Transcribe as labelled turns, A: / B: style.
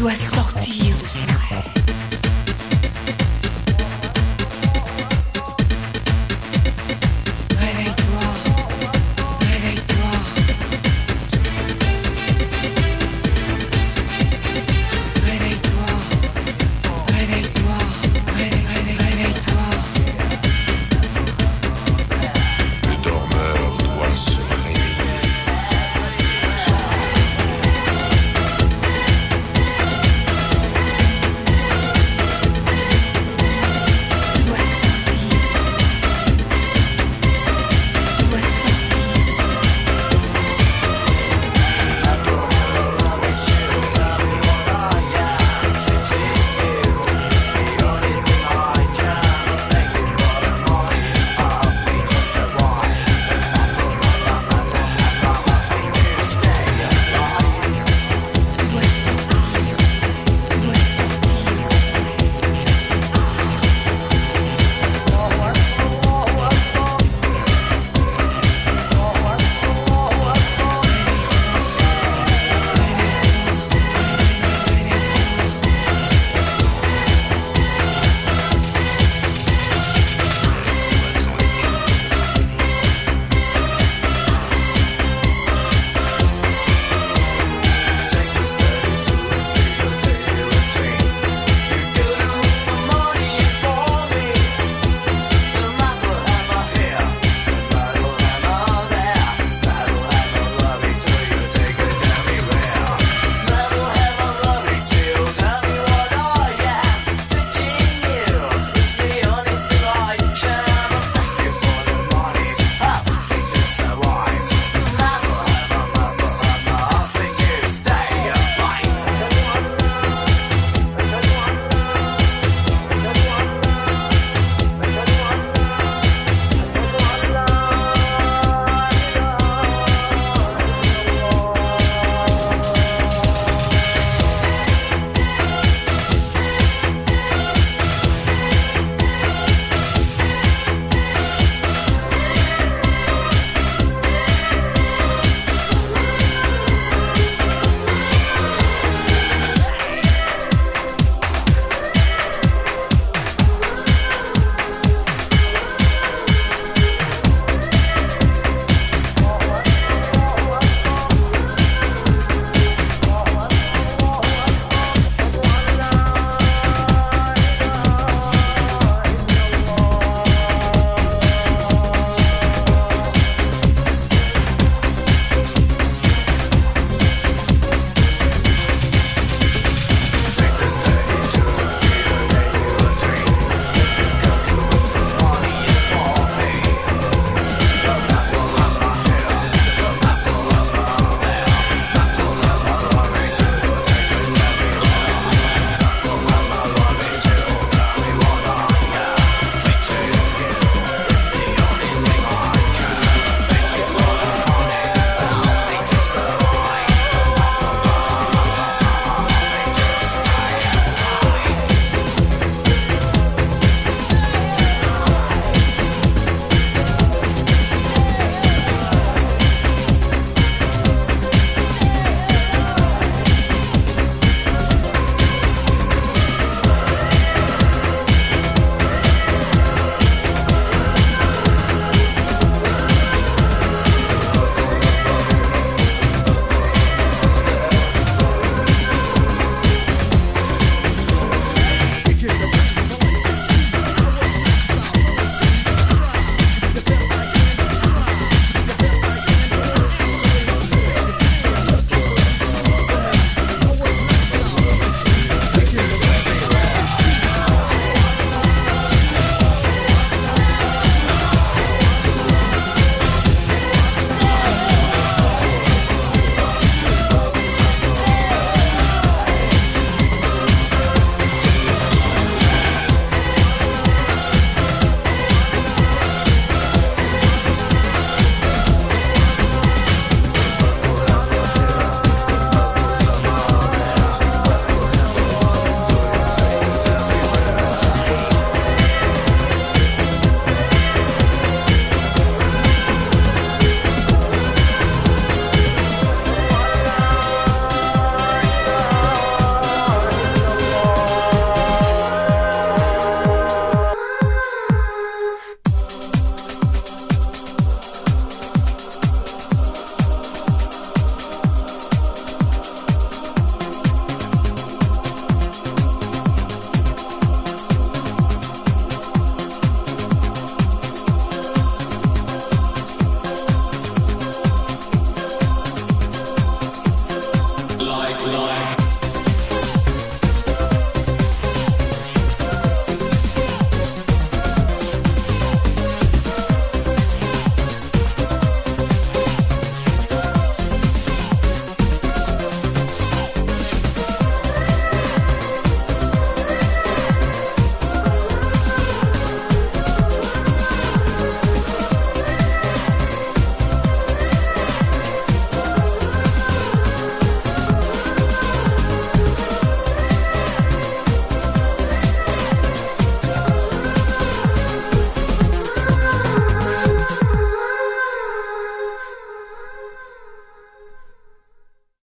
A: dois sortir de
B: ces rêves.